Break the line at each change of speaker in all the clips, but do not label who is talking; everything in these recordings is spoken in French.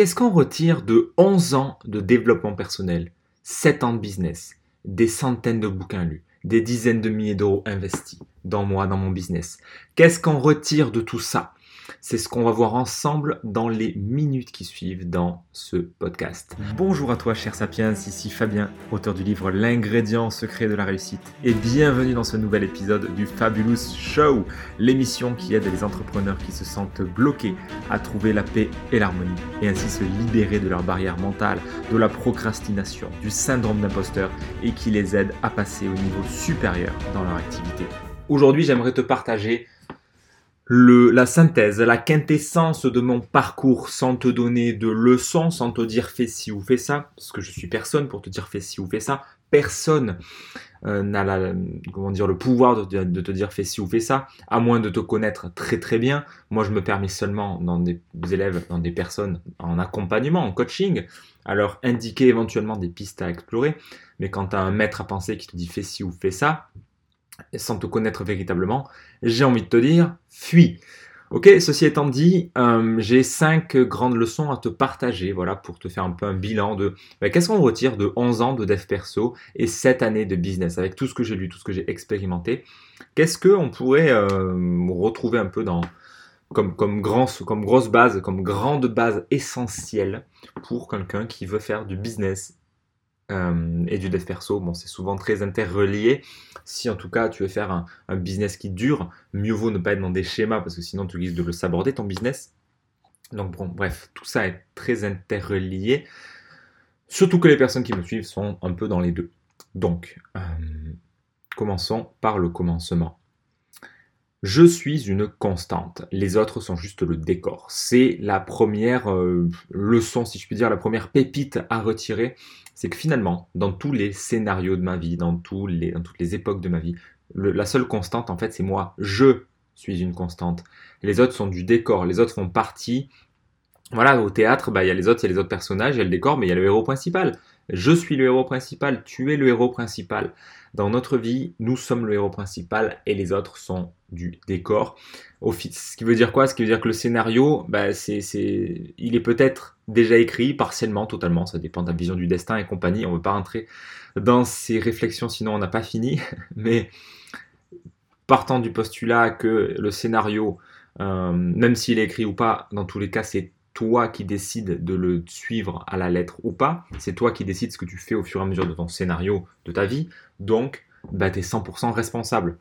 Qu'est-ce qu'on retire de 11 ans de développement personnel, 7 ans de business, des centaines de bouquins lus, des dizaines de milliers d'euros investis dans moi, dans mon business. Qu'est-ce qu'on retire de tout ça? C'est ce qu'on va voir ensemble dans les minutes qui suivent dans ce podcast. Bonjour à toi, cher Sapiens, ici Fabien, auteur du livre L'ingrédient secret de la réussite. Et bienvenue dans ce nouvel épisode du Fabulous Show, l'émission qui aide les entrepreneurs qui se sentent bloqués à trouver la paix et l'harmonie, et ainsi se libérer de leurs barrières mentales, de la procrastination, du syndrome d'imposteur, et qui les aide à passer au niveau supérieur dans leur activité. Aujourd'hui, j'aimerais te partager la synthèse, la quintessence de mon parcours sans te donner de leçons, sans te dire fais ci ou fais ça, parce que je suis personne pour te dire fais ci ou fais ça. Personne euh, n'a comment dire, le pouvoir de, de, te dire fais ci ou fais ça, à moins de te connaître très très bien. Moi, je me permets seulement dans des élèves, dans des personnes en accompagnement, en coaching, à leur indiquer éventuellement des pistes à explorer. Mais quand tu as un maître à penser qui te dit fais ci ou fais ça, sans te connaître véritablement, j'ai envie de te dire, fuis. Ok, ceci étant dit, euh, j'ai cinq grandes leçons à te partager, voilà, pour te faire un peu un bilan de bah, qu'est-ce qu'on retire de 11 ans de dev perso et 7 années de business, avec tout ce que j'ai lu, tout ce que j'ai expérimenté. Qu'est-ce qu'on pourrait euh, retrouver un peu dans, comme, comme, grand, comme grosse base, comme grande base essentielle pour quelqu'un qui veut faire du business euh, et du dev perso, bon, c'est souvent très interrelié. Si en tout cas tu veux faire un, business qui dure, mieux vaut ne pas être dans des schémas parce que sinon tu risques de le saborder ton business. Donc bon, bref, tout ça est très interrelié. Surtout que les personnes qui me suivent sont un peu dans les deux. Donc, euh, commençons par le commencement. Je suis une constante. Les autres sont juste le décor. C'est la première euh, leçon, si je puis dire, la première pépite à retirer. C'est que finalement, dans tous les scénarios de ma vie, dans, toutes les époques de ma vie, la seule constante, en fait, c'est moi. Je suis une constante. Les autres sont du décor. Les autres font partie. Voilà, au théâtre, bah, il y a les autres, il y a les autres personnages, il y a le décor, mais il y a le héros principal. Je suis le héros principal, tu es le héros principal. Dans notre vie, nous sommes le héros principal et les autres sont du décor. Ce qui veut dire quoi? Ce qui veut dire que le scénario, bah, c'est, il est peut-être déjà écrit, partiellement, totalement, ça dépend de la vision du destin et compagnie. On ne veut pas rentrer dans ces réflexions, sinon on n'a pas fini. Mais partant du postulat que le scénario, euh, même s'il est écrit ou pas, dans tous les cas, c'est toi qui décides de le suivre à la lettre ou pas. C'est toi qui décides ce que tu fais au fur et à mesure de ton scénario, de ta vie. Donc, bah, tu es 100% responsable.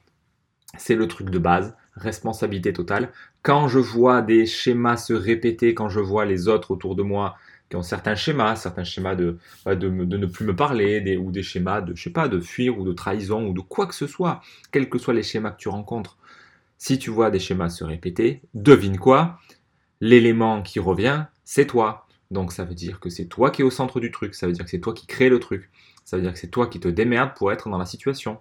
C'est le truc de base, responsabilité totale. Quand je vois des schémas se répéter, quand je vois les autres autour de moi qui ont certains schémas, certains schémas de, bah, de, ne plus me parler, ou des schémas de, je sais pas, de fuir ou de trahison ou de quoi que ce soit, quels que soient les schémas que tu rencontres. Si tu vois des schémas se répéter, devine quoi? L'élément qui revient, c'est toi. Donc ça veut dire que c'est toi qui es au centre du truc, ça veut dire que c'est toi qui crée le truc, ça veut dire que c'est toi qui te démerdes pour être dans la situation.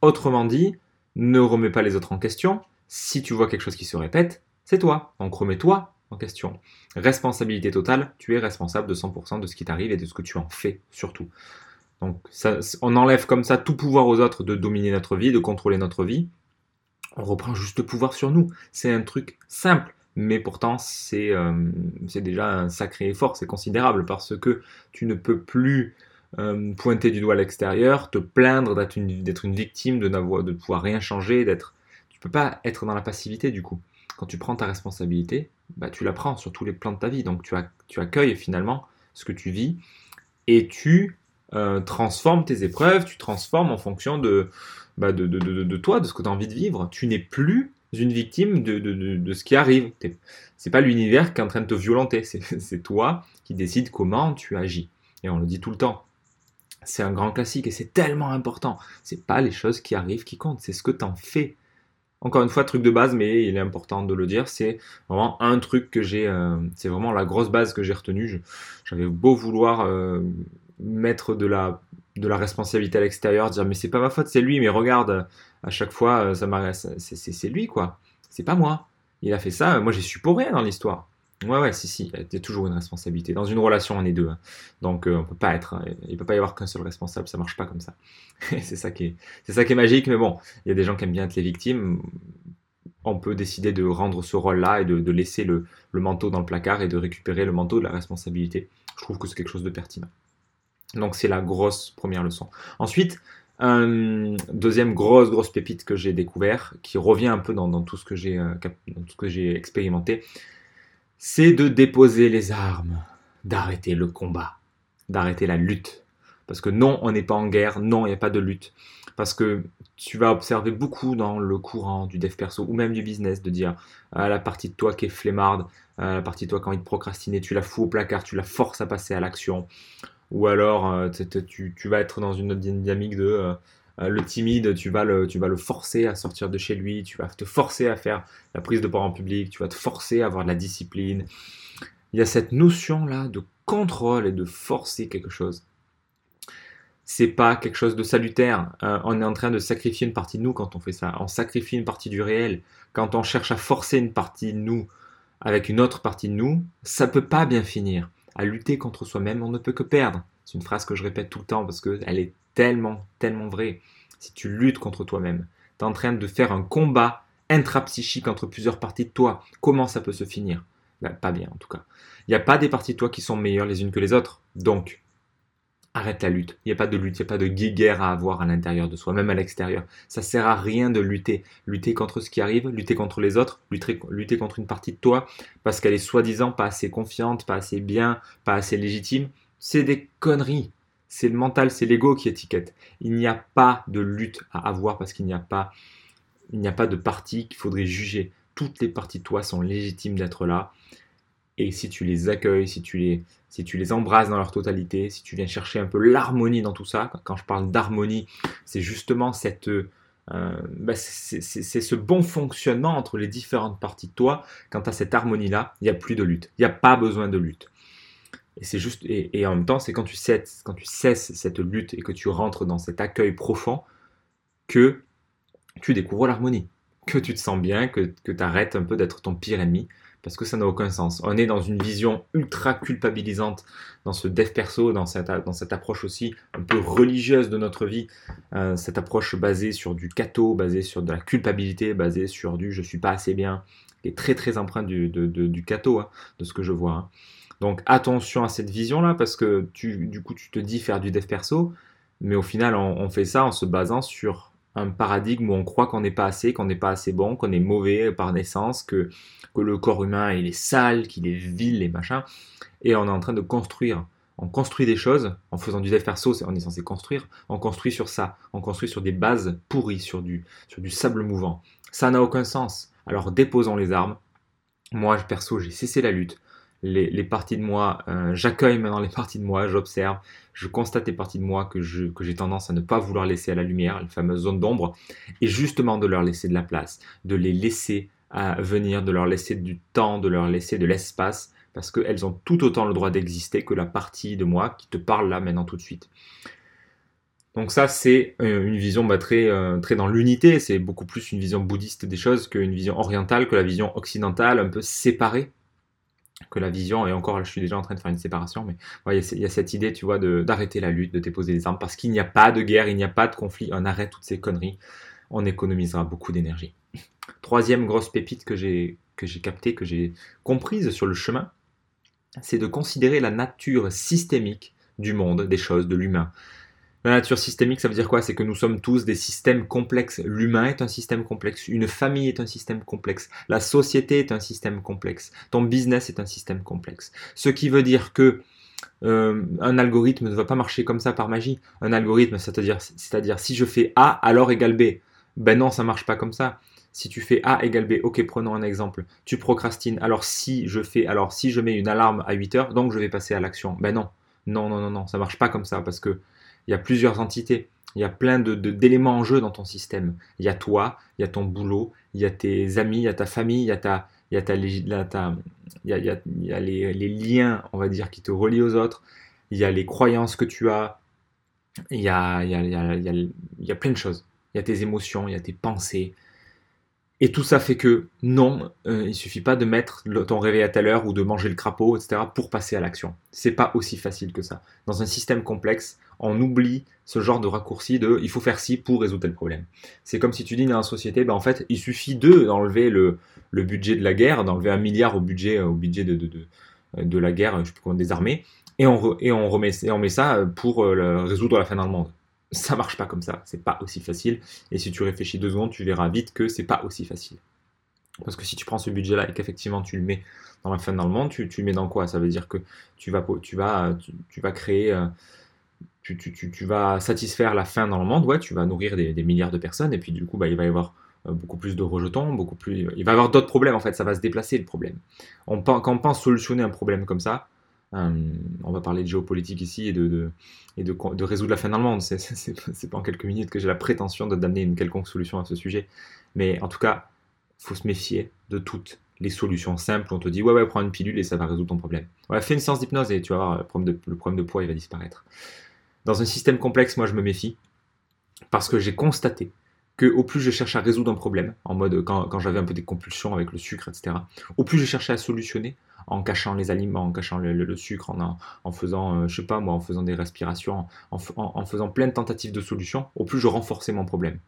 Autrement dit, ne remets pas les autres en question. Si tu vois quelque chose qui se répète, c'est toi. Donc remets-toi en question. Responsabilité totale, tu es responsable de 100% de ce qui t'arrive et de ce que tu en fais surtout. Donc on enlève comme ça tout pouvoir aux autres de dominer notre vie, de contrôler notre vie. On reprend juste le pouvoir sur nous. C'est un truc simple mais pourtant euh, c'est déjà un sacré effort, c'est considérable parce que tu ne peux plus euh, pointer du doigt à l'extérieur, te plaindre d'être une, une, victime, de ne pouvoir rien changer, d'être, tu peux pas être dans la passivité du coup. Quand tu prends ta responsabilité, bah, tu la prends sur tous les plans de ta vie, donc tu, tu accueilles finalement ce que tu vis et tu euh, transformes tes épreuves, tu transformes en fonction de, bah, de, de, de, toi, de ce que tu as envie de vivre. Tu n'es plus une victime de, ce qui arrive. C'est pas l'univers qui est en train de te violenter, c'est toi qui décides comment tu agis. Et on le dit tout le temps. C'est un grand classique et c'est tellement important. C'est pas les choses qui arrivent qui comptent, c'est ce que tu en fais. Encore une fois, truc de base, mais il est important de le dire. C'est vraiment un truc que j'ai. Euh, c'est vraiment la grosse base que j'ai retenue. J'avais beau vouloir euh, mettre de la, de la responsabilité à l'extérieur, dire mais c'est pas ma faute, c'est lui, mais regarde, à chaque fois, euh, c'est lui quoi, c'est pas moi. Il a fait ça, moi j'ai su pour rien dans l'histoire. Ouais, ouais, si, si, il y a toujours une responsabilité. Dans une relation, on est deux. Hein. Donc, euh, on peut pas être, hein, il peut pas y avoir qu'un seul responsable, ça marche pas comme ça. c'est ça qui est, ça qui est magique, mais bon, il y a des gens qui aiment bien être les victimes. on peut décider de rendre ce rôle-là et de, laisser le, manteau dans le placard et de récupérer le manteau de la responsabilité. Je trouve que c'est quelque chose de pertinent. Donc c'est la grosse première leçon. Ensuite, deuxième grosse grosse pépite que j'ai découvert, qui revient un peu dans, tout ce que j'ai euh, expérimenté, c'est de déposer les armes, d'arrêter le combat, d'arrêter la lutte. Parce que non, on n'est pas en guerre, non, il n'y a pas de lutte. Parce que tu vas observer beaucoup dans le courant du dev perso ou même du business de dire ah, la partie de toi qui est flemmarde, ah, la partie de toi qui a envie de procrastiner, tu la fous au placard, tu la forces à passer à l'action. Ou alors euh, tu, vas être dans une dynamique de euh, euh, le timide, tu vas le, forcer à sortir de chez lui, tu vas te forcer à faire la prise de parole en public, tu vas te forcer à avoir de la discipline. Il y a cette notion là de contrôle et de forcer quelque chose c'est pas quelque chose de salutaire. On est en train de sacrifier une partie de nous quand on fait ça. On sacrifie une partie du réel. Quand on cherche à forcer une partie de nous avec une autre partie de nous, ça peut pas bien finir. À lutter contre soi-même, on ne peut que perdre. C'est une phrase que je répète tout le temps parce qu'elle est tellement, tellement vraie. Si tu luttes contre toi-même, tu es en train de faire un combat intrapsychique entre plusieurs parties de toi. Comment ça peut se finir? Ben, Pas bien en tout cas. Il n'y a pas des parties de toi qui sont meilleures les unes que les autres. Donc, arrête la lutte. Il n'y a pas de lutte, il n'y a pas de guerre à avoir à l'intérieur de soi, même à l'extérieur. Ça sert à rien de lutter. Lutter contre ce qui arrive, lutter contre les autres, lutter, contre une partie de toi, parce qu'elle est soi-disant pas assez confiante, pas assez bien, pas assez légitime. C'est des conneries. C'est le mental, c'est l'ego qui étiquette. Il n'y a pas de lutte à avoir parce qu'il n'y a pas, n'y a pas de partie qu'il faudrait juger. Toutes les parties de toi sont légitimes d'être là. Et si tu les accueilles, si tu les, si tu les embrasses dans leur totalité, si tu viens chercher un peu l'harmonie dans tout ça, quand je parle d'harmonie, c'est justement cette, euh, bah, c'est ce bon fonctionnement entre les différentes parties de toi. Quand tu as cette harmonie-là, il n'y a plus de lutte. Il n'y a pas besoin de lutte. Et c'est juste, et, en même temps, c'est quand tu cesses, quand tu cesses cette lutte et que tu rentres dans cet accueil profond que tu découvres l'harmonie, que tu te sens bien, que, que tu arrêtes un peu d'être ton pire ennemi, parce que ça n'a aucun sens. On est dans une vision ultra culpabilisante dans ce dev perso, dans cette, dans cette approche aussi un peu religieuse de notre vie, euh, cette approche basée sur du cato, basée sur de la culpabilité, basée sur du je suis pas assez bien, qui est très très empreinte du, de, du cato, hein, de ce que je vois. Hein. Donc attention à cette vision-là, parce que tu, du coup tu te dis faire du dev perso, mais au final on fait ça en se basant sur un paradigme où on croit qu'on n'est pas assez, qu'on n'est pas assez bon, qu'on est mauvais par naissance, que, que le corps humain il est sale, qu'il est vil et machin. Et on est en train de construire. On construit des choses en faisant du dev perso, on est censé construire. On construit sur ça. On construit sur des bases pourries, sur du, sur du sable mouvant. Ça n'a aucun sens. Alors déposons les armes. Moi, perso, j'ai cessé la lutte les, parties de moi, euh, j'accueille maintenant les parties de moi, j'observe, je constate les parties de moi que, que j'ai tendance à ne pas vouloir laisser à la lumière, les fameuses zones d'ombre, et justement de leur laisser de la place, de les laisser à venir, de leur laisser du temps, de leur laisser de l'espace, parce qu'elles ont tout autant le droit d'exister que la partie de moi qui te parle là maintenant tout de suite. Donc ça, c'est euh, une vision bah, très, euh, très dans l'unité, c'est beaucoup plus une vision bouddhiste des choses qu'une vision orientale, que la vision occidentale, un peu séparée que la vision, et encore je suis déjà en train de faire une séparation, mais il y, a cette idée, tu vois, d'arrêter la lutte, de déposer les armes, parce qu'il n'y a pas de guerre, il n'y a pas de conflit, on arrête toutes ces conneries, on économisera beaucoup d'énergie. Troisième grosse pépite que j'ai captée, que j'ai comprise sur le chemin, c'est de considérer la nature systémique du monde, des choses, de l'humain, la nature systémique, ça veut dire quoi? C'est que nous sommes tous des systèmes complexes. L'humain est un système complexe, une famille est un système complexe, la société est un système complexe, ton business est un système complexe. Ce qui veut dire que euh, un algorithme ne va pas marcher comme ça par magie. Un algorithme, c'est-à-dire, c'est-à-dire si je fais A, alors égale B. Ben non, ça marche pas comme ça. Si tu fais A égale B, ok, prenons un exemple. Tu procrastines. Alors si je fais, alors si je mets une alarme à 8 heures, donc je vais passer à l'action. Ben non, non, non, non, non, ça marche pas comme ça parce que il y a plusieurs entités. Il y a plein d'éléments de, en jeu dans ton système. Il y a toi, il y a ton boulot, il y a tes amis, il y a ta famille, il y a, les, liens, on va dire, qui te relient aux autres. Il y a les croyances que tu as. Il y a, il y plein de choses. Il y a tes émotions, il y a tes pensées. Et tout ça fait que non, euh, il suffit pas de mettre ton réveil à telle heure ou de manger le crapaud, etc. pour passer à l'action. C'est pas aussi facile que ça. Dans un système complexe, on oublie ce genre de raccourci de il faut faire ci pour résoudre tel problème. C'est comme si tu dis dans la société, ben en fait, il suffit de d'enlever le, budget de la guerre, d'enlever un milliard au budget, au budget de, la guerre, je plus comment, des armées, et on, et on remet et on met ça pour euh, résoudre la fin dans le monde ça marche pas comme ça, c'est pas aussi facile. Et si tu réfléchis deux secondes, tu verras vite que c'est pas aussi facile. Parce que si tu prends ce budget-là et qu'effectivement tu le mets dans la fin dans le monde, tu, le mets dans quoi? Ça veut dire que tu vas, tu vas, créer, euh, tu, vas satisfaire la faim dans le monde, ouais, tu vas nourrir des, milliards de personnes, et puis du coup, bah, il va y avoir euh, beaucoup plus de rejetons, beaucoup plus, il va y avoir d'autres problèmes en fait, ça va se déplacer le problème. On, quand on pense solutionner un problème comme ça, euh, on va parler de géopolitique ici et de, résoudre la fin dans le monde. C'est pas en quelques minutes que j'ai la prétention d'amener une quelconque solution à ce sujet. Mais en tout cas, faut se méfier de toutes les solutions simples. On te dit, ouais, ouais, prends une pilule et ça va résoudre ton problème. Fais une séance d'hypnose et tu vas voir, de, le problème de poids, il va disparaître. Dans un système complexe, moi, je me méfie parce que j'ai constaté que au plus je cherche à résoudre un problème, en mode quand, quand j'avais un peu des compulsions avec le sucre, etc., au plus je cherchais à solutionner, en cachant les aliments, en cachant le, sucre, en, en faisant, euh, je sais pas moi, en faisant des respirations, en, faisant plein de tentatives de solutions, au plus je renforçais mon problème.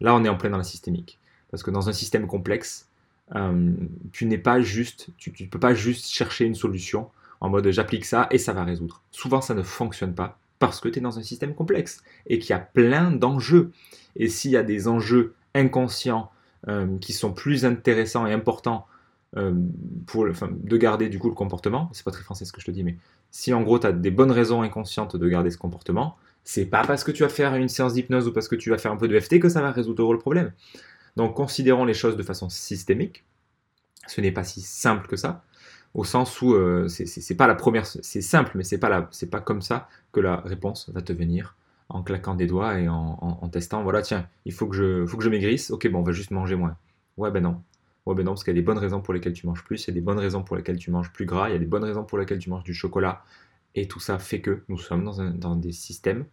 Là, on est en plein dans la systémique. Parce que dans un système complexe, euh, tu n'es pas juste, tu ne peux pas juste chercher une solution en mode j'applique ça et ça va résoudre. Souvent, ça ne fonctionne pas parce que tu es dans un système complexe et qu'il y a plein d'enjeux. Et s'il y a des enjeux inconscients euh, qui sont plus intéressants et importants euh, pour, de garder du coup le comportement. C'est pas très français ce que je te dis, mais si en gros tu as des bonnes raisons inconscientes de garder ce comportement, c'est pas parce que tu vas faire une séance d'hypnose ou parce que tu vas faire un peu de FT que ça va résoudre le problème. Donc considérons les choses de façon systémique. Ce n'est pas si simple que ça, au sens où euh, c'est pas la première, c'est simple, mais c'est pas c'est pas comme ça que la réponse va te venir en claquant des doigts et en, testant. Voilà, tiens, il faut que je, faut que je maigrisse. Ok, bon, on va juste manger moins. Ouais, ben non, Ouais, ben non, parce qu'il y a des bonnes raisons pour lesquelles tu manges plus, il y a des bonnes raisons pour lesquelles tu manges plus gras, il y a des bonnes raisons pour lesquelles tu manges du chocolat. Et tout ça fait que nous sommes dans, des systèmes,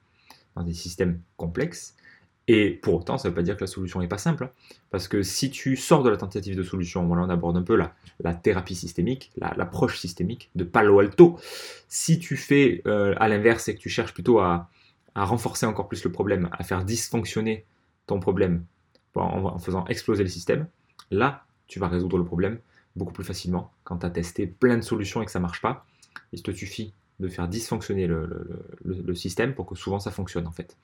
dans des systèmes complexes. Et pour autant, ça ne veut pas dire que la solution n'est pas simple. Hein. parce que si tu sors de la tentative de solution, on aborde un peu la, la thérapie systémique, l'approche systémique de Palo Alto. Si tu fais euh, à l'inverse et que tu cherches plutôt à, renforcer encore plus le problème, à faire dysfonctionner ton problème en, en faisant exploser le système, là, tu vas résoudre le problème beaucoup plus facilement quand tu as testé plein de solutions et que ça ne marche pas. Il te suffit de faire dysfonctionner le, système pour que souvent ça fonctionne en fait.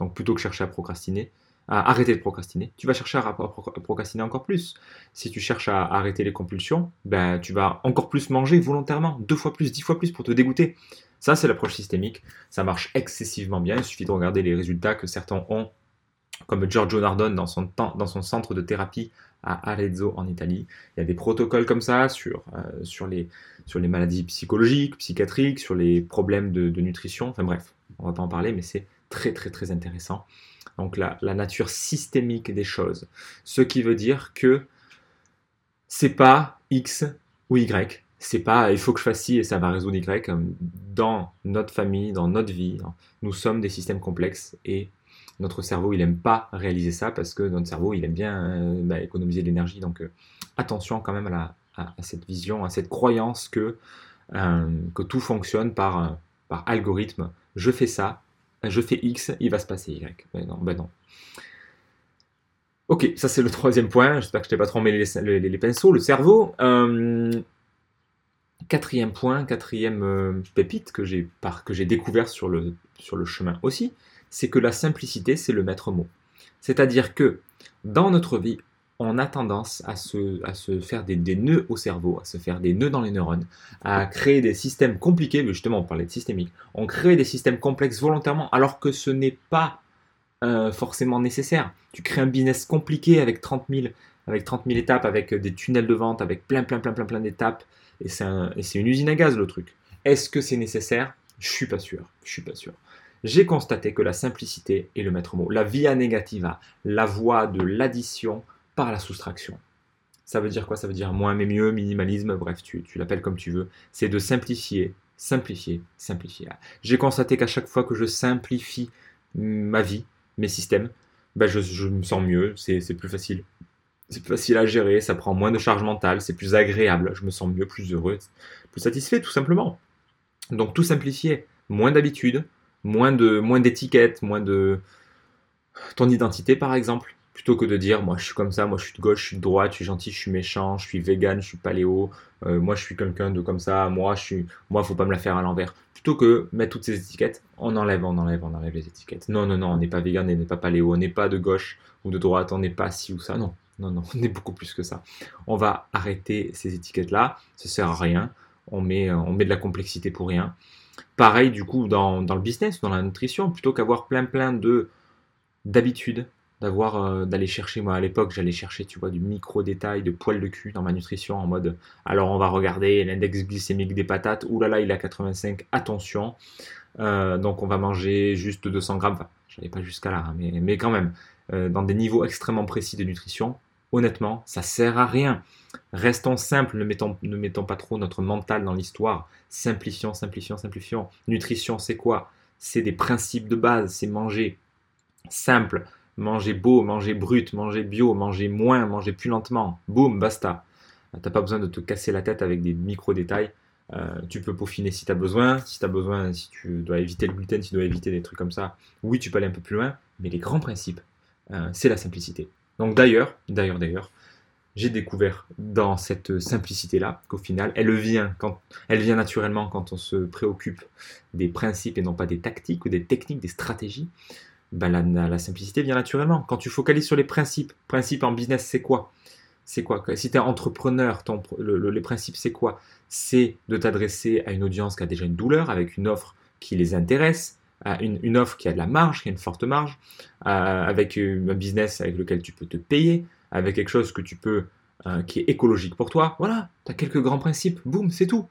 Donc plutôt que chercher à procrastiner, à arrêter de procrastiner, tu vas chercher à, procrastiner encore plus. Si tu cherches à, arrêter les compulsions, ben, tu vas encore plus manger volontairement, deux fois plus, dix fois plus pour te dégoûter. Ça, c'est l'approche systémique. Ça marche excessivement bien. Il suffit de regarder les résultats que certains ont, comme Giorgio Nardone dans son, dans son centre de thérapie à Arezzo en Italie. Il y a des protocoles comme ça sur, euh, sur, les, sur les maladies psychologiques, psychiatriques, sur les problèmes de, nutrition. Enfin bref, on va pas en parler, mais c'est très très très intéressant. Donc la, la, nature systémique des choses. Ce qui veut dire que c'est pas X ou Y. C'est pas il faut que je fasse ci et ça va résoudre Y. Dans notre famille, dans notre vie, nous sommes des systèmes complexes et notre cerveau, il aime pas réaliser ça parce que notre cerveau, il aime bien euh, bah, économiser de l'énergie. Donc, euh, attention quand même à, cette vision, à cette croyance que, euh, que tout fonctionne par, par algorithme. Je fais ça, je fais X, il va se passer Y. Ben non, ben non. Ok, ça c'est le troisième point. J'espère que je t'ai pas trop les, les, pinceaux, le cerveau. quatrième point, quatrième pépite que j'ai découvert sur le, sur le chemin aussi, c'est que la simplicité, c'est le maître mot. C'est-à-dire que dans notre vie, on a tendance à se, faire des, nœuds au cerveau, à se faire des nœuds dans les neurones, à créer des systèmes compliqués, justement on parlait de systémique, on crée des systèmes complexes volontairement alors que ce n'est pas euh, forcément nécessaire. Tu crées un business compliqué avec 30 000, avec 30 étapes, avec des tunnels de vente, avec plein plein plein plein plein d'étapes, et c'est une usine à gaz le truc. Est-ce que c'est nécessaire? Je suis pas sûr, je suis pas sûr j'ai constaté que la simplicité est le maître mot. La via negativa, la voie de l'addition par la soustraction. Ça veut dire quoi? Ça veut dire moins mais mieux, minimalisme, bref, tu, l'appelles comme tu veux. C'est de simplifier, simplifier, simplifier. J'ai constaté qu'à chaque fois que je simplifie ma vie, mes systèmes, ben je, me sens mieux, c'est plus facile. c'est plus facile à gérer, ça prend moins de charge mentale, c'est plus agréable, je me sens mieux, plus heureux, plus satisfait tout simplement. Donc tout simplifier, moins d'habitude, moins de moins d'étiquettes, moins de ton identité par exemple, plutôt que de dire moi je suis comme ça, moi je suis de gauche, je suis de droite, je suis gentil, je suis méchant, je suis vegan, je suis paléo, euh, moi je suis quelqu'un de comme ça, moi je suis moi faut pas me la faire à l'envers. Plutôt que mettre toutes ces étiquettes, on enlève, on enlève, on enlève les étiquettes. Non non non, on n'est pas vegan, on n'est pas paléo, on n'est pas de gauche ou de droite, on n'est pas ci ou ça, non. Non, non, on est beaucoup plus que ça. On va arrêter ces étiquettes-là, ça sert à rien. On met, on met de la complexité pour rien. Pareil, du coup, dans, le business, dans la nutrition, plutôt qu'avoir plein, plein de d'habitudes, euh, d'aller chercher, moi à l'époque, j'allais chercher, tu vois, du micro-détail, de poils de cul dans ma nutrition, en mode, alors on va regarder l'index glycémique des patates, ouh là là, il à 85, attention. Euh, donc on va manger juste 200 grammes, enfin, j'allais pas jusqu'à là, hein, mais, mais quand même, euh, dans des niveaux extrêmement précis de nutrition, honnêtement, ça sert à rien. Restons simples, ne mettons, pas trop notre mental dans l'histoire. Simplifions, simplifions, simplifions. Nutrition, c'est quoi? C'est des principes de base, c'est manger simple, manger beau, manger brut, manger bio, manger moins, manger plus lentement. Boum, basta. T'as pas besoin de te casser la tête avec des micro-détails. Euh, tu peux peaufiner si tu as besoin. Si tu as besoin, si tu dois éviter le gluten, si tu dois éviter des trucs comme ça, oui, tu peux aller un peu plus loin. Mais les grands principes, euh, c'est la simplicité. Donc d'ailleurs, d'ailleurs, d'ailleurs, j'ai découvert dans cette simplicité-là qu'au final, elle vient, naturellement quand on se préoccupe des principes et non pas des tactiques ou des techniques, des stratégies. Ben, la, simplicité vient naturellement. Quand tu focalises sur les principes, principes en business, c'est quoi? C'est quoi? Si tu es entrepreneur, ton, les principes, c'est quoi? C'est de t'adresser à une audience qui a déjà une douleur, avec une offre qui les intéresse, une, une, offre qui a de la marge, qui a une forte marge, avec un business avec lequel tu peux te payer, avec quelque chose que tu peux, euh, qui est écologique pour toi. Voilà, tu as quelques grands principes, boum, c'est tout.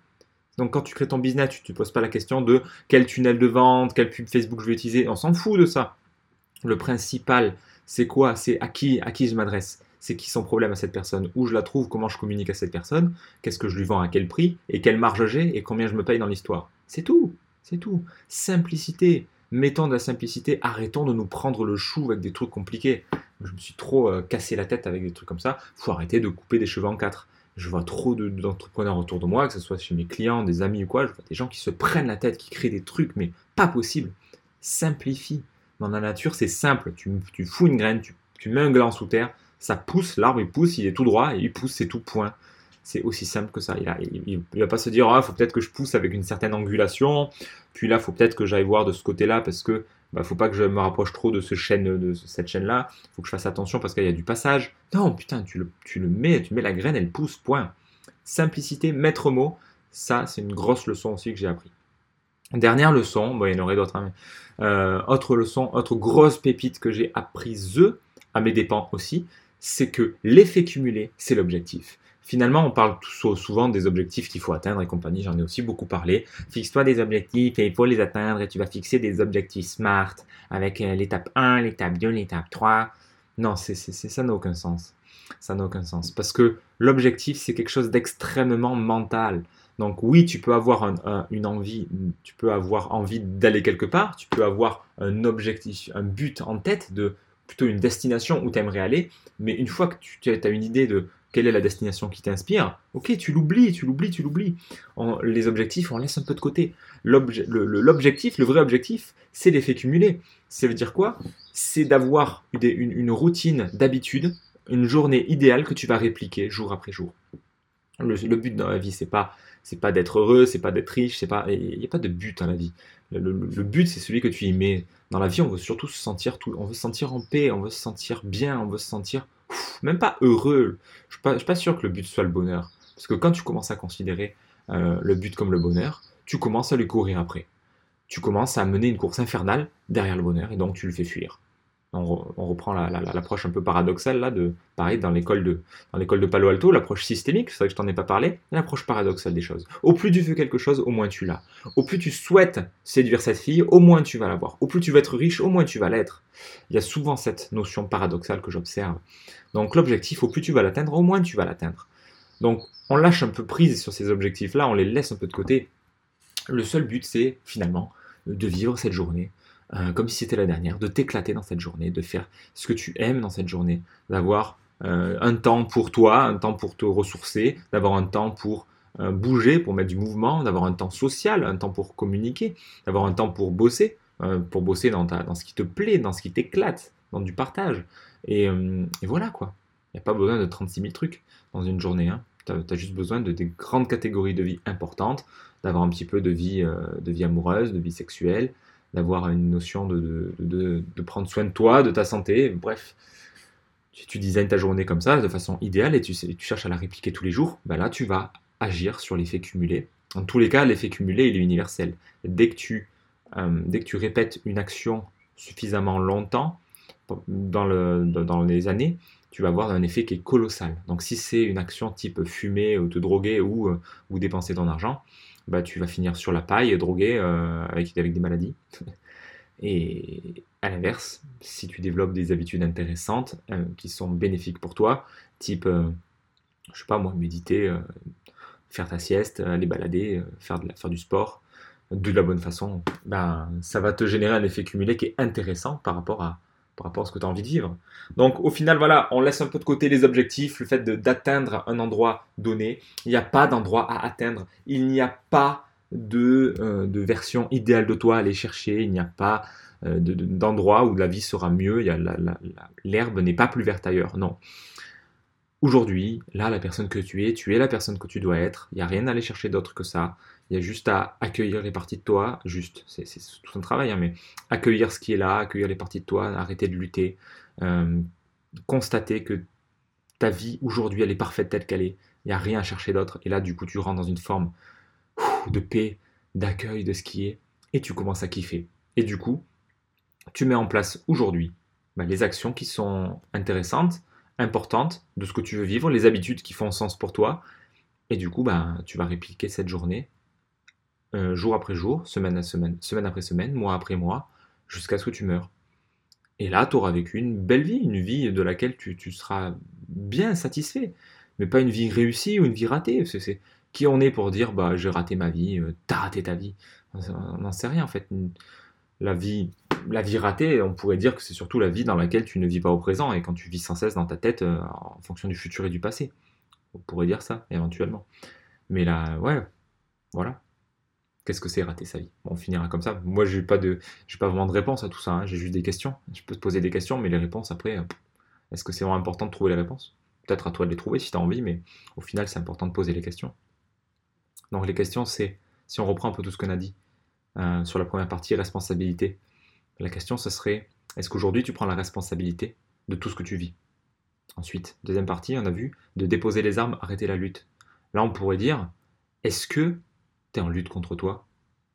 Donc quand tu crées ton business, tu ne te poses pas la question de quel tunnel de vente, quel pub Facebook je vais utiliser, on s'en fout de ça. Le principal, c'est quoi? C'est à qui, à qui je m'adresse? C'est qui son problème à cette personne, où je la trouve, comment je communique à cette personne, qu'est-ce que je lui vends? À quel prix, et quelle marge j'ai, et combien je me paye dans l'histoire? C'est tout. C'est tout. Simplicité. Mettons de la simplicité. Arrêtons de nous prendre le chou avec des trucs compliqués. Je me suis trop euh, cassé la tête avec des trucs comme ça. Faut arrêter de couper des cheveux en quatre. Je vois trop d'entrepreneurs autour de moi, que ce soit chez mes clients, des amis ou quoi. Je vois des gens qui se prennent la tête, qui créent des trucs, mais pas possible. Simplifie. Dans la nature, c'est simple. Tu, tu fous une graine, tu, tu mets un gland sous terre, ça pousse, l'arbre il pousse, il est tout droit, et il pousse, c'est tout point. C'est aussi simple que ça. Il ne va pas se dire, ah, faut peut-être que je pousse avec une certaine angulation, puis là, faut peut-être que j'aille voir de ce côté-là parce que bah, faut pas que je me rapproche trop de, cette chaîne-là. faut que je fasse attention parce qu'il y a du passage. Non, putain, tu le, mets, tu mets la graine, elle pousse, point. Simplicité, maître mot, ça, c'est une grosse leçon aussi que j'ai appris. Dernière leçon, bon, il y en aurait d'autres, hein, euh, autre leçon, autre grosse pépite que j'ai apprise à mes dépens aussi, c'est que l'effet cumulé, c'est l'objectif. Finalement, on parle souvent des objectifs qu'il faut atteindre et compagnie, j'en ai aussi beaucoup parlé. Fixe-toi des objectifs et il faut les atteindre et tu vas fixer des objectifs SMART avec euh, l'étape 1, l'étape 2, l'étape 3. Non, ça n'a aucun sens. Ça n'a aucun sens. Parce que l'objectif, c'est quelque chose d'extrêmement mental. Donc oui, tu peux avoir une envie, tu peux avoir envie d'aller quelque part, tu peux avoir un objectif, un but en tête de plutôt une destination où tu aimerais aller, mais une fois que tu as une idée de quelle est la destination qui t'inspire, ok, tu l'oublies, tu l'oublies, tu l'oublies. Les objectifs, on laisse un peu de côté. L'objectif, le, vrai objectif, c'est l'effet cumulé. Ça veut dire quoi? C'est d'avoir une, routine d'habitude, une journée idéale que tu vas répliquer jour après jour. Le, but dans la vie, c'est pas c'est pas d'être heureux, c'est pas d'être riche, c'est pas il n'y a pas de but dans la vie. Le, but, c'est celui que tu y mets. Dans la vie, on veut surtout se sentir tout, on veut se sentir en paix, on veut se sentir bien, on veut se sentir même pas heureux. Je ne suis, pas sûr que le but soit le bonheur. Parce que quand tu commences à considérer euh, le but comme le bonheur, tu commences à lui courir après. Tu commences à mener une course infernale derrière le bonheur et donc tu le fais fuir on, reprend l'approche un peu paradoxale là de pareil dans l'école de Palo Alto, l'approche systémique, c'est vrai que je t'en ai pas parlé, l'approche paradoxale des choses. Au plus tu fais quelque chose, au moins tu l'as. Au plus tu souhaites séduire cette fille, au moins tu vas l'avoir. Au plus tu veux être riche, au moins tu vas l'être. Il y a souvent cette notion paradoxale que j'observe. Donc l'objectif, au plus tu vas l'atteindre, au moins tu vas l'atteindre. Donc on lâche un peu prise sur ces objectifs-là, on les laisse un peu de côté. Le seul but, c'est finalement de vivre cette journée euh, comme si c'était la dernière, de t'éclater dans cette journée, de faire ce que tu aimes dans cette journée, d'avoir euh, un temps pour toi, un temps pour te ressourcer, d'avoir un temps pour euh, bouger, pour mettre du mouvement, d'avoir un temps social, un temps pour communiquer, d'avoir un temps pour bosser, pour bosser dans, ta, dans ce qui te plaît, dans ce qui t'éclate, dans du partage. Et, voilà quoi. Il n'y a pas besoin de 36 000 trucs dans une journée. Hein. Tu as, juste besoin de des grandes catégories de vie importantes, d'avoir un petit peu de vie, de vie amoureuse, de vie sexuelle, d'avoir une notion de, de, de, prendre soin de toi, de ta santé, bref. Si tu designes ta journée comme ça, de façon idéale, et tu, tu cherches à la répliquer tous les jours, ben là, tu vas agir sur l'effet cumulé. En tous les cas, l'effet cumulé, il est universel. Dès que tu, euh, dès que tu répètes une action suffisamment longtemps, dans, le, dans les années, tu vas avoir un effet qui est colossal. Donc si c'est une action type fumer ou te droguer ou, euh, ou dépenser ton argent, bah, tu vas finir sur la paille, drogué euh, avec, avec des maladies. Et à l'inverse, si tu développes des habitudes intéressantes qui sont bénéfiques pour toi, type, je sais pas moi, méditer, faire ta sieste, aller balader, euh, faire, de faire du sport de la bonne façon, ben, ça va te générer un effet cumulé qui est intéressant par rapport à, par rapport à ce que tu as envie de vivre. Donc au final, voilà, on laisse un peu de côté les objectifs, le fait d'atteindre un endroit donné. Il n'y a pas d'endroit à atteindre. Il n'y a pas de, euh, de, version idéale de toi à aller chercher. Il n'y a pas euh, d'endroit où la vie sera mieux. L'herbe n'est pas plus verte ailleurs. Non. Aujourd'hui, là, la personne que tu es, tu es la personne que tu dois être. Il n'y a rien à aller chercher d'autre que ça. Il y a juste à accueillir les parties de toi, juste, c'est tout un travail, hein, mais accueillir ce qui est là, accueillir les parties de toi, arrêter de lutter, euh, constater que ta vie aujourd'hui, elle est parfaite telle qu'elle est. Il n'y a rien à chercher d'autre. Et là, du coup, tu rentres dans une forme de paix, d'accueil de ce qui est, et tu commences à kiffer. Et du coup, tu mets en place aujourd'hui bah, les actions qui sont intéressantes, importante de ce que tu veux vivre, les habitudes qui font sens pour toi. Et du coup, ben, tu vas répliquer cette journée euh, jour après jour, semaine, à semaine, semaine après semaine, mois après mois, jusqu'à ce que tu meurs. Et là, tu auras vécu une belle vie, une vie de laquelle tu, seras bien satisfait. Mais pas une vie réussie ou une vie ratée. C'est, qui on est pour dire bah j'ai raté ma vie, euh, t'as raté ta vie On n'en sait rien en fait. La vie la vie ratée, on pourrait dire que c'est surtout la vie dans laquelle tu ne vis pas au présent et quand tu vis sans cesse dans ta tête euh, en fonction du futur et du passé. On pourrait dire ça, éventuellement. Mais là, ouais, voilà. Qu'est-ce que c'est rater sa vie? On finira comme ça. Moi, j'ai pas de, j'ai pas vraiment de réponse à tout ça. Hein. J'ai juste des questions. Je peux te poser des questions, mais les réponses après, euh, est-ce que c'est vraiment important de trouver les réponses? Peut-être à toi de les trouver si tu as envie, mais au final, c'est important de poser les questions. Donc les questions, c'est, si on reprend un peu tout ce qu'on a dit euh, sur la première partie, responsabilité. La question, ce serait, est-ce qu'aujourd'hui tu prends la responsabilité de tout ce que tu vis? Ensuite, deuxième partie, on a vu, de déposer les armes, arrêter la lutte. Là, on pourrait dire, est-ce que tu es en lutte contre toi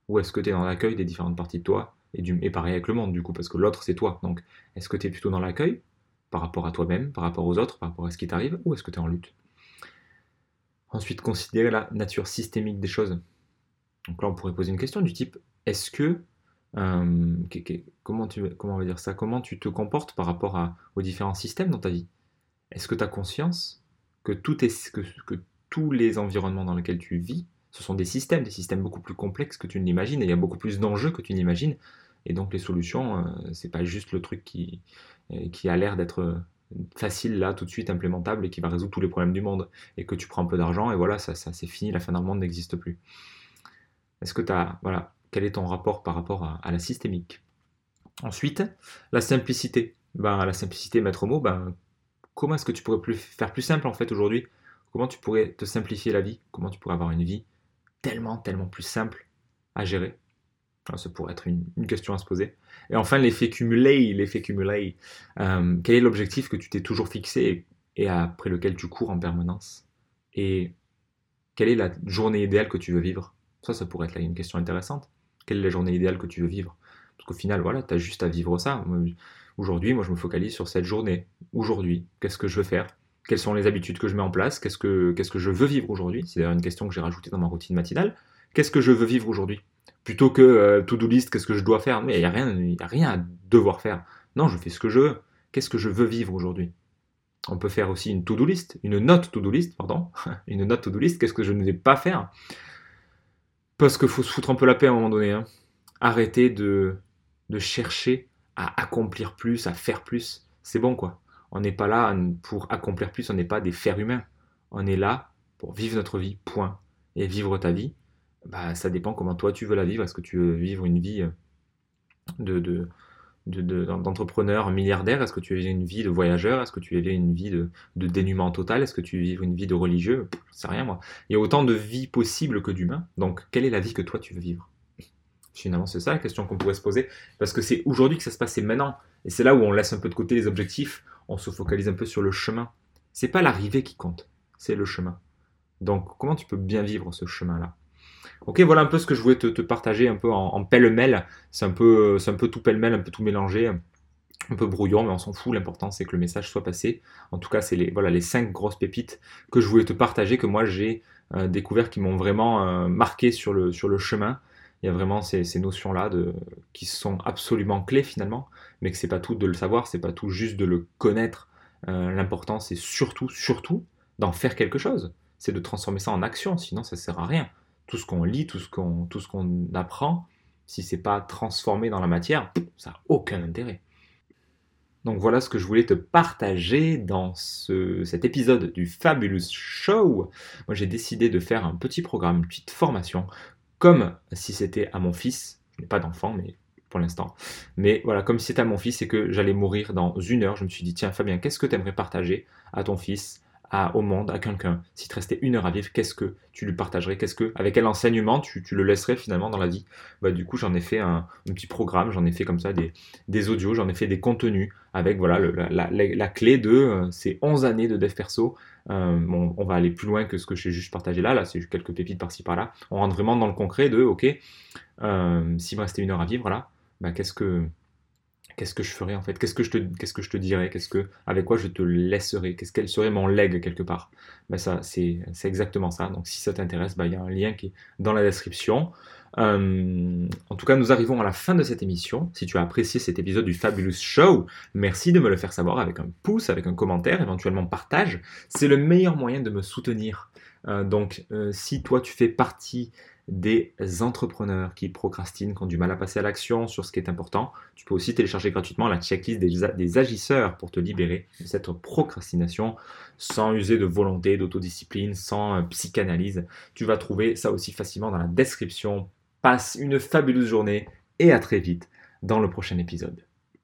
Ou est-ce que tu es dans l'accueil des différentes parties de toi et, du, et pareil avec le monde, du coup, parce que l'autre, c'est toi. Donc, est-ce que tu es plutôt dans l'accueil par rapport à toi-même, par rapport aux autres, par rapport à ce qui t'arrive, ou est-ce que tu es en lutte? Ensuite, considérer la nature systémique des choses. Donc là, on pourrait poser une question du type, est-ce que euh, comment, tu, comment on va dire ça? Comment tu te comportes par rapport à, aux différents systèmes dans ta vie? Est-ce que tu as conscience que, tout est, que, que tous les environnements dans lesquels tu vis, ce sont des systèmes, des systèmes beaucoup plus complexes que tu ne l'imagines, et il y a beaucoup plus d'enjeux que tu n'imagines. Et donc les solutions, euh, c'est pas juste le truc qui, euh, a l'air d'être facile là, tout de suite implémentable et qui va résoudre tous les problèmes du monde. Et que tu prends un peu d'argent et voilà, ça, c'est fini, la fin d'un monde n'existe plus. Est-ce que tu voilà, quel est ton rapport par rapport à, la systémique? Ensuite, la simplicité. Ben, la simplicité, maître mot, ben, comment est-ce que tu pourrais faire plus simple en fait aujourd'hui? Comment tu pourrais te simplifier la vie? Comment tu pourrais avoir une vie tellement, tellement plus simple à gérer Ça pourrait être une, question à se poser. Et enfin, l'effet cumulé, l'effet cumulé. Euh, quel est l'objectif que tu t'es toujours fixé et après lequel tu cours en permanence? Et quelle est la journée idéale que tu veux vivre? Ça, ça pourrait être là une question intéressante quelle est la journée idéale que tu veux vivre? Parce qu'au final, voilà, tu as juste à vivre ça. Aujourd'hui, moi, je me focalise sur cette journée. Aujourd'hui, qu'est-ce que je veux faire? Quelles sont les habitudes que je mets en place Qu'est-ce que, je veux vivre aujourd'hui C'est d'ailleurs une question que j'ai rajoutée dans ma routine matinale. Qu'est-ce que je veux vivre aujourd'hui? Plutôt que euh, to-do list, qu'est-ce que je dois faire? Mais il n'y a, rien, a rien à devoir faire. Non, je fais ce que je veux. Qu'est-ce que je veux vivre aujourd'hui? On peut faire aussi une to-do list, une note to-do list, pardon, une note to-do list, qu'est-ce que je ne vais pas faire? Parce qu'il faut se foutre un peu la paix à un moment donné. Hein. Arrêter de chercher à accomplir plus, à faire plus. C'est bon quoi. On n'est pas là pour accomplir plus, on n'est pas des fers humains. On est là pour vivre notre vie, point. Et vivre ta vie, bah, ça dépend comment toi tu veux la vivre. Est-ce que tu veux vivre une vie de, d'entrepreneur milliardaire? Est-ce que tu veux vivre une vie de voyageur? Est-ce que tu veux vivre une vie de, dénuement total? Est-ce que tu veux vivre une vie de religieux? Sais rien moi. Il y a autant de vies possibles que d'humains. Donc, quelle est la vie que toi tu veux vivre? Finalement, c'est ça la question qu'on pourrait se poser. Parce que c'est aujourd'hui que ça se passe, c'est maintenant. Et c'est là où on laisse un peu de côté les objectifs, on se focalise un peu sur le chemin. C'est pas l'arrivée qui compte, c'est le chemin. Donc, comment tu peux bien vivre ce chemin-là? Ok, voilà un peu ce que je voulais te, partager un peu en, pêle-mêle. C'est un, peu, un peu tout pêle-mêle, un peu tout mélangé, un peu brouillon, mais on s'en fout. L'important, c'est que le message soit passé. En tout cas, c'est les, cinq grosses pépites que je voulais te partager, que moi j'ai euh, découvert, qui m'ont vraiment euh, marqué sur le, sur le chemin. Il y a vraiment ces, notions-là qui sont absolument clés finalement, mais que c'est pas tout de le savoir, c'est pas tout juste de le connaître. Euh, l'important, c'est surtout, surtout d'en faire quelque chose. C'est de transformer ça en action, sinon ça sert à rien tout ce qu'on lit, tout ce qu'on, apprend, si c'est pas transformé dans la matière, ça n'a aucun intérêt. Donc voilà ce que je voulais te partager dans ce, cet épisode du Fabulous Show. Moi j'ai décidé de faire un petit programme, une petite formation, comme si c'était à mon fils. Je n'ai pas d'enfant, mais pour l'instant. Mais voilà, comme c'était à mon fils et que j'allais mourir dans une heure, je me suis dit, tiens Fabien, qu'est-ce que tu aimerais partager à ton fils au monde, à quelqu'un, si tu restais une heure à vivre, qu'est-ce que tu lui partagerais? Qu'est-ce que, avec quel enseignement tu, le laisserais finalement dans la vie? Bah, Du coup, j'en ai fait un, petit programme, j'en ai fait comme ça des, des audios, j'en ai fait des contenus avec voilà la, clé de euh, ces 11 années de dev perso. Euh, bon, on va aller plus loin que ce que j'ai juste partagé là, là c'est quelques pépites par-ci par-là. On rentre vraiment dans le concret de, ok, euh, s'il me restait une heure à vivre, voilà, bah, qu'est-ce que qu'est-ce que je ferais en fait? Qu'est-ce que je te, qu'est-ce que je te dirais? Qu'est-ce que, avec quoi je te laisserai Qu'est-ce qu'elle serait mon leg quelque part? Ben ça, c'est, exactement ça. Donc si ça t'intéresse, ben, il y a un lien qui est dans la description. Euh, en tout cas, nous arrivons à la fin de cette émission. Si tu as apprécié cet épisode du Fabulous Show, merci de me le faire savoir avec un pouce, avec un commentaire, éventuellement partage. C'est le meilleur moyen de me soutenir. Euh, donc, euh, si toi tu fais partie des entrepreneurs qui procrastinent, qui ont du mal à passer à l'action sur ce qui est important. Tu peux aussi télécharger gratuitement la checklist des, agisseurs pour te libérer de cette procrastination sans user de volonté, d'autodiscipline, sans euh, psychanalyse. Tu vas trouver ça aussi facilement dans la description. Passe une fabuleuse journée et à très vite dans le prochain épisode.